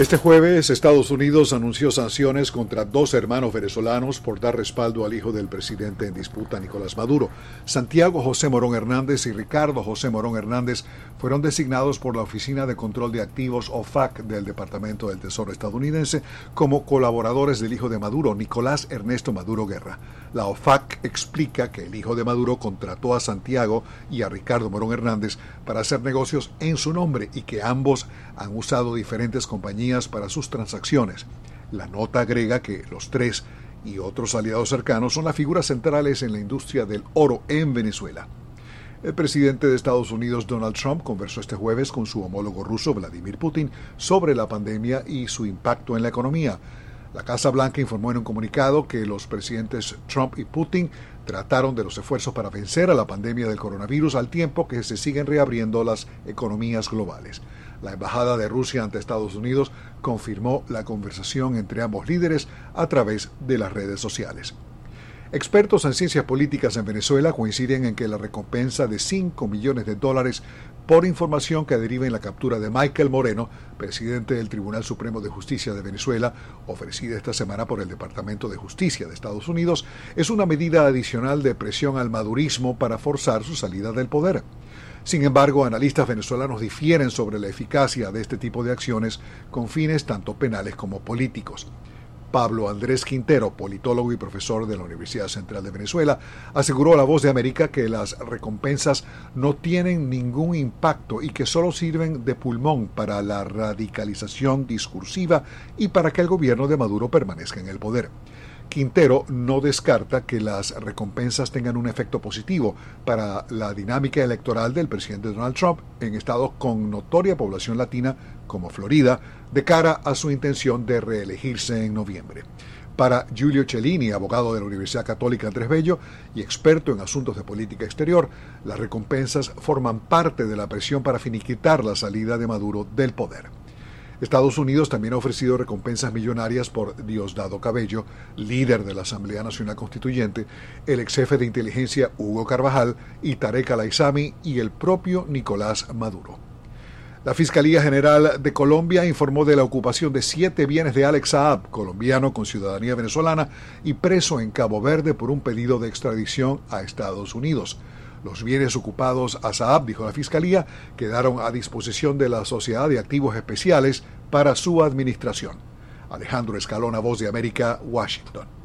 Este jueves, Estados Unidos anunció sanciones contra dos hermanos venezolanos por dar respaldo al hijo del presidente en disputa, Nicolás Maduro. Santiago José Morón Hernández y Ricardo José Morón Hernández fueron designados por la Oficina de Control de Activos OFAC del Departamento del Tesoro estadounidense como colaboradores del hijo de Maduro, Nicolás Ernesto Maduro Guerra. La OFAC explica que el hijo de Maduro contrató a Santiago y a Ricardo Morón Hernández para hacer negocios en su nombre y que ambos han usado diferentes compañías para sus transacciones. La nota agrega que los tres y otros aliados cercanos son las figuras centrales en la industria del oro en Venezuela. El presidente de Estados Unidos, Donald Trump, conversó este jueves con su homólogo ruso, Vladimir Putin, sobre la pandemia y su impacto en la economía. La Casa Blanca informó en un comunicado que los presidentes Trump y Putin trataron de los esfuerzos para vencer a la pandemia del coronavirus al tiempo que se siguen reabriendo las economías globales. La Embajada de Rusia ante Estados Unidos confirmó la conversación entre ambos líderes a través de las redes sociales. Expertos en ciencias políticas en Venezuela coinciden en que la recompensa de 5 millones de dólares por información que deriva en la captura de Michael Moreno, presidente del Tribunal Supremo de Justicia de Venezuela, ofrecida esta semana por el Departamento de Justicia de Estados Unidos, es una medida adicional de presión al madurismo para forzar su salida del poder. Sin embargo, analistas venezolanos difieren sobre la eficacia de este tipo de acciones con fines tanto penales como políticos. Pablo Andrés Quintero, politólogo y profesor de la Universidad Central de Venezuela, aseguró a La Voz de América que las recompensas no tienen ningún impacto y que solo sirven de pulmón para la radicalización discursiva y para que el gobierno de Maduro permanezca en el poder. Quintero no descarta que las recompensas tengan un efecto positivo para la dinámica electoral del presidente Donald Trump en estados con notoria población latina como Florida, de cara a su intención de reelegirse en noviembre. Para Giulio Cellini, abogado de la Universidad Católica Andrés Bello y experto en asuntos de política exterior, las recompensas forman parte de la presión para finiquitar la salida de Maduro del poder. Estados Unidos también ha ofrecido recompensas millonarias por Diosdado Cabello, líder de la Asamblea Nacional Constituyente, el ex jefe de inteligencia Hugo Carvajal y Tarek Alaizami y el propio Nicolás Maduro. La Fiscalía General de Colombia informó de la ocupación de siete bienes de Alex Saab, colombiano con ciudadanía venezolana y preso en Cabo Verde por un pedido de extradición a Estados Unidos. Los bienes ocupados a Saab, dijo la Fiscalía, quedaron a disposición de la Sociedad de Activos Especiales para su administración. Alejandro Escalona, Voz de América, Washington.